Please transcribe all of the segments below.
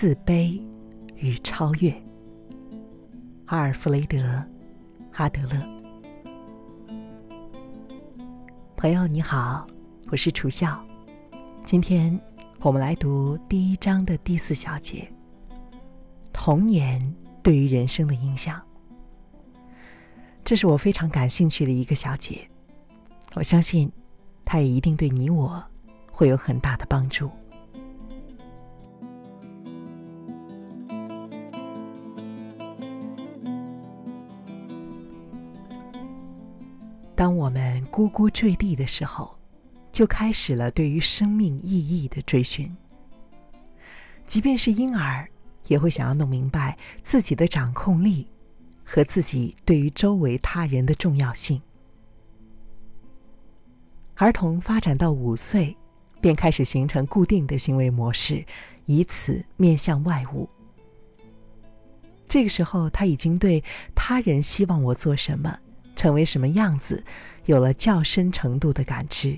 自卑与超越。阿尔弗雷德·阿德勒。朋友你好，我是楚笑。今天我们来读第一章的第四小节：童年对于人生的影响。这是我非常感兴趣的一个小节，我相信它也一定对你我会有很大的帮助。当我们呱呱坠地的时候，就开始了对于生命意义的追寻。即便是婴儿，也会想要弄明白自己的掌控力和自己对于周围他人的重要性。儿童发展到五岁，便开始形成固定的行为模式，以此面向外物。这个时候，他已经对他人希望我做什么。成为什么样子，有了较深程度的感知。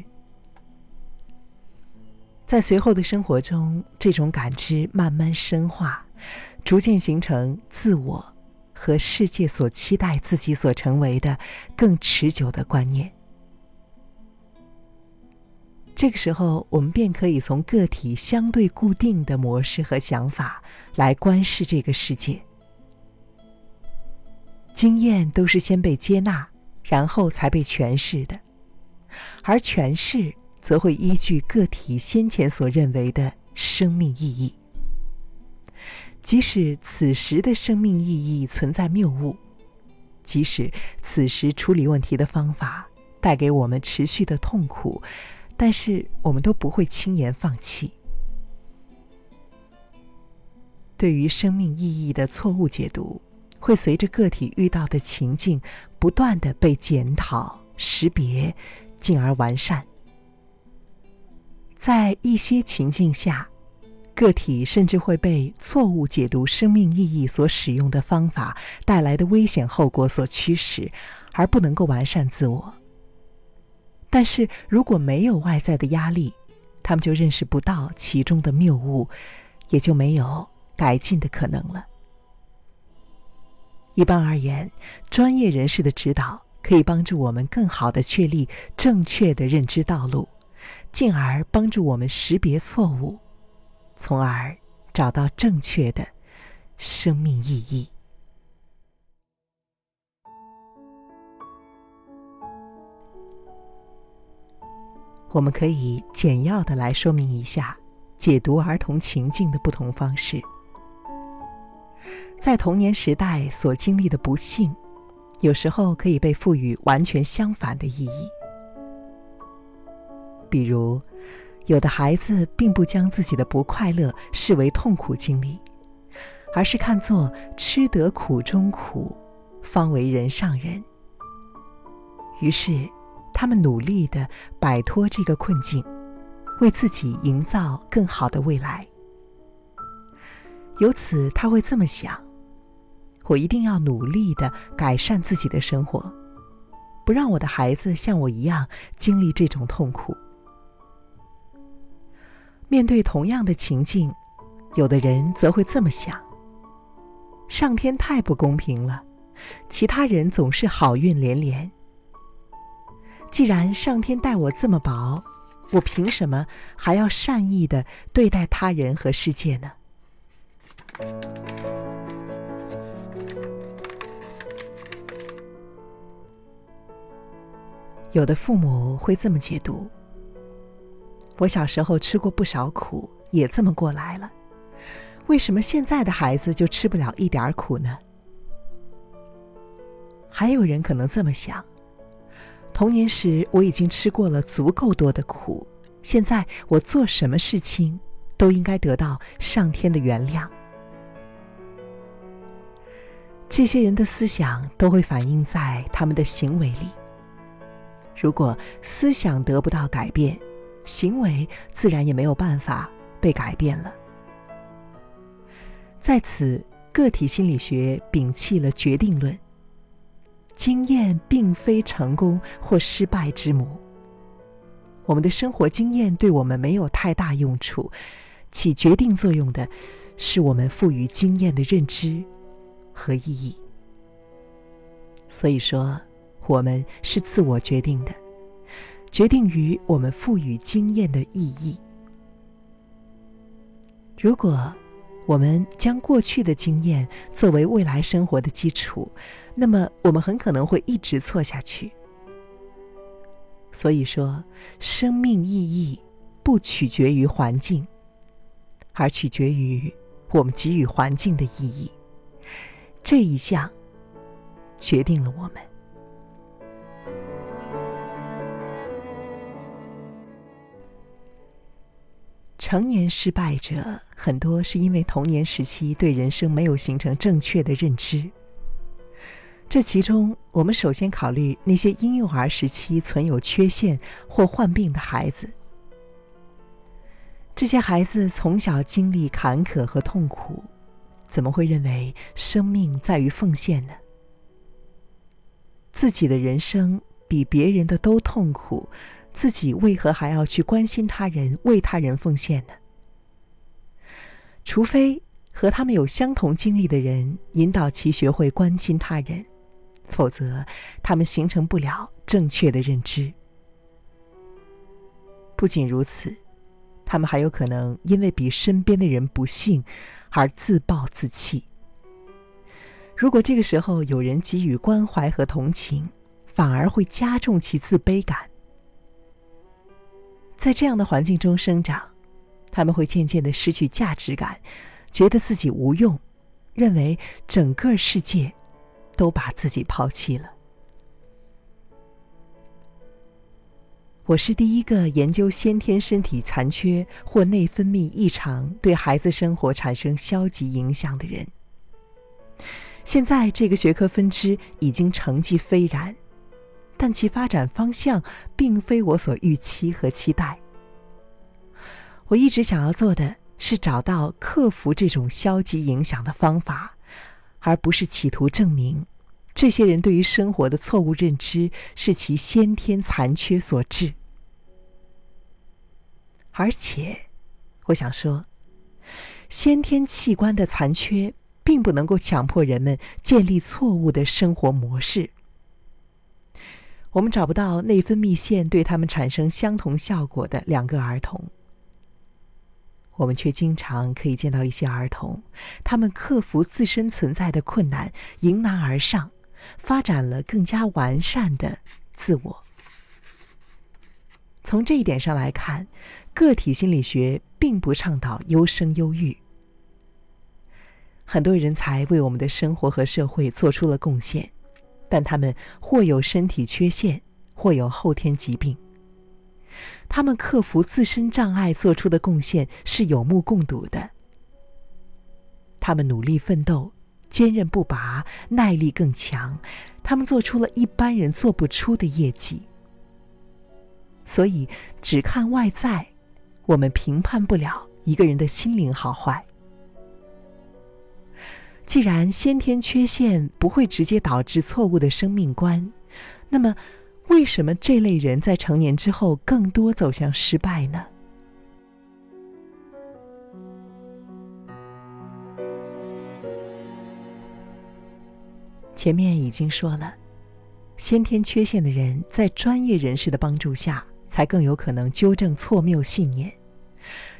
在随后的生活中，这种感知慢慢深化，逐渐形成自我和世界所期待自己所成为的更持久的观念。这个时候，我们便可以从个体相对固定的模式和想法来观视这个世界。经验都是先被接纳。然后才被诠释的，而诠释则会依据个体先前所认为的生命意义。即使此时的生命意义存在谬误，即使此时处理问题的方法带给我们持续的痛苦，但是我们都不会轻言放弃。对于生命意义的错误解读。会随着个体遇到的情境不断的被检讨、识别，进而完善。在一些情境下，个体甚至会被错误解读生命意义所使用的方法带来的危险后果所驱使，而不能够完善自我。但是如果没有外在的压力，他们就认识不到其中的谬误，也就没有改进的可能了。一般而言，专业人士的指导可以帮助我们更好的确立正确的认知道路，进而帮助我们识别错误，从而找到正确的生命意义。我们可以简要的来说明一下解读儿童情境的不同方式。在童年时代所经历的不幸，有时候可以被赋予完全相反的意义。比如，有的孩子并不将自己的不快乐视为痛苦经历，而是看作吃得苦中苦，方为人上人。于是，他们努力的摆脱这个困境，为自己营造更好的未来。由此，他会这么想：我一定要努力的改善自己的生活，不让我的孩子像我一样经历这种痛苦。面对同样的情境，有的人则会这么想：上天太不公平了，其他人总是好运连连。既然上天待我这么薄，我凭什么还要善意的对待他人和世界呢？有的父母会这么解读：我小时候吃过不少苦，也这么过来了，为什么现在的孩子就吃不了一点苦呢？还有人可能这么想：童年时我已经吃过了足够多的苦，现在我做什么事情都应该得到上天的原谅。这些人的思想都会反映在他们的行为里。如果思想得不到改变，行为自然也没有办法被改变了。在此，个体心理学摒弃了决定论。经验并非成功或失败之母。我们的生活经验对我们没有太大用处，起决定作用的是我们赋予经验的认知和意义。所以说，我们是自我决定的，决定于我们赋予经验的意义。如果我们将过去的经验作为未来生活的基础，那么我们很可能会一直错下去。所以说，生命意义不取决于环境，而取决于我们给予环境的意义。这一项决定了我们。成年失败者很多是因为童年时期对人生没有形成正确的认知。这其中，我们首先考虑那些婴幼儿时期存有缺陷或患病的孩子。这些孩子从小经历坎坷和痛苦，怎么会认为生命在于奉献呢？自己的人生比别人的都痛苦，自己为何还要去关心他人、为他人奉献呢？除非和他们有相同经历的人引导其学会关心他人。否则，他们形成不了正确的认知。不仅如此，他们还有可能因为比身边的人不幸而自暴自弃。如果这个时候有人给予关怀和同情，反而会加重其自卑感。在这样的环境中生长，他们会渐渐的失去价值感，觉得自己无用，认为整个世界。都把自己抛弃了。我是第一个研究先天身体残缺或内分泌异常对孩子生活产生消极影响的人。现在这个学科分支已经成绩斐然，但其发展方向并非我所预期和期待。我一直想要做的是找到克服这种消极影响的方法。而不是企图证明，这些人对于生活的错误认知是其先天残缺所致。而且，我想说，先天器官的残缺并不能够强迫人们建立错误的生活模式。我们找不到内分泌腺对他们产生相同效果的两个儿童。我们却经常可以见到一些儿童，他们克服自身存在的困难，迎难而上，发展了更加完善的自我。从这一点上来看，个体心理学并不倡导优生优育。很多人才为我们的生活和社会做出了贡献，但他们或有身体缺陷，或有后天疾病。他们克服自身障碍做出的贡献是有目共睹的。他们努力奋斗，坚韧不拔，耐力更强。他们做出了一般人做不出的业绩。所以，只看外在，我们评判不了一个人的心灵好坏。既然先天缺陷不会直接导致错误的生命观，那么。为什么这类人在成年之后更多走向失败呢？前面已经说了，先天缺陷的人在专业人士的帮助下，才更有可能纠正错谬信念。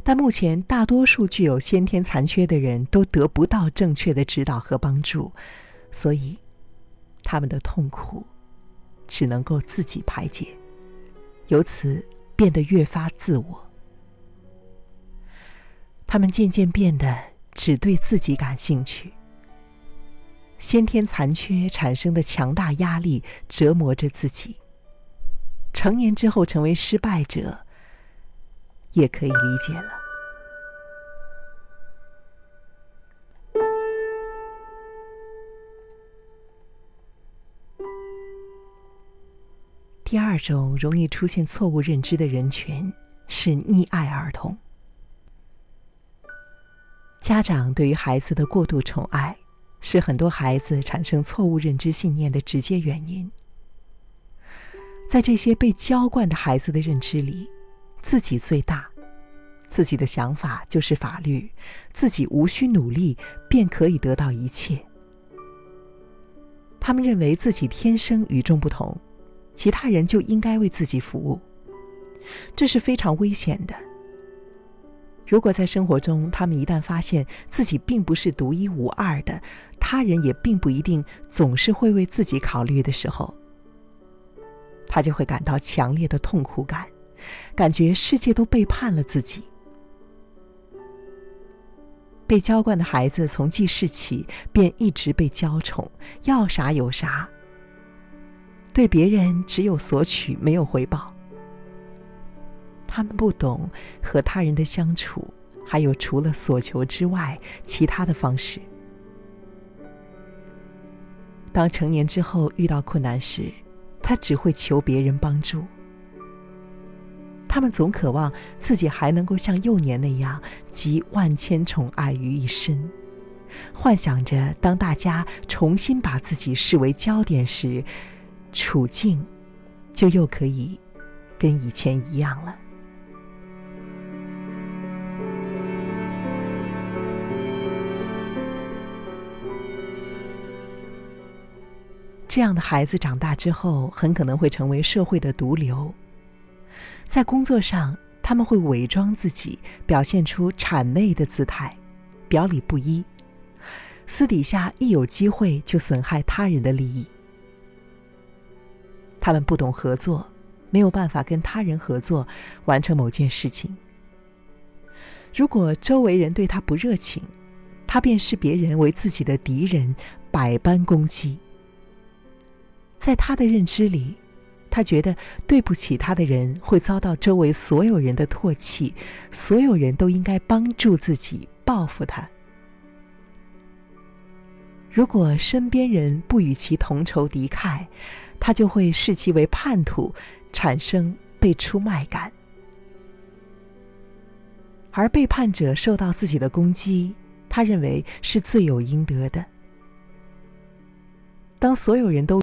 但目前大多数具有先天残缺的人都得不到正确的指导和帮助，所以他们的痛苦。只能够自己排解，由此变得越发自我。他们渐渐变得只对自己感兴趣。先天残缺产生的强大压力折磨着自己。成年之后成为失败者，也可以理解了。第二种容易出现错误认知的人群是溺爱儿童。家长对于孩子的过度宠爱，是很多孩子产生错误认知信念的直接原因。在这些被娇惯的孩子的认知里，自己最大，自己的想法就是法律，自己无需努力便可以得到一切。他们认为自己天生与众不同，其他人就应该为自己服务，这是非常危险的。如果在生活中，他们一旦发现自己并不是独一无二的，他人也并不一定总是会为自己考虑的时候，他就会感到强烈的痛苦感，感觉世界都背叛了自己。被娇惯的孩子从记事起便一直被娇宠，要啥有啥，对别人只有索取，没有回报。他们不懂和他人的相处，还有除了所求之外其他的方式。当成年之后遇到困难时，他只会求别人帮助。他们总渴望自己还能够像幼年那样集万千宠爱于一身，幻想着当大家重新把自己视为焦点时，处境就又可以跟以前一样了。这样的孩子长大之后，很可能会成为社会的毒瘤。在工作上，他们会伪装自己，表现出谄媚的姿态，表里不一；私底下一有机会就损害他人的利益。他们不懂合作，没有办法跟他人合作完成某件事情。如果周围人对他不热情，他便视别人为自己的敌人，百般攻击。在他的认知里，他觉得对不起他的人会遭到周围所有人的唾弃，所有人都应该帮助自己报复他。如果身边人不与其同仇敌忾，他就会视其为叛徒，产生被出卖感。而背叛者受到自己的攻击，他认为是罪有应得的。当所有人都。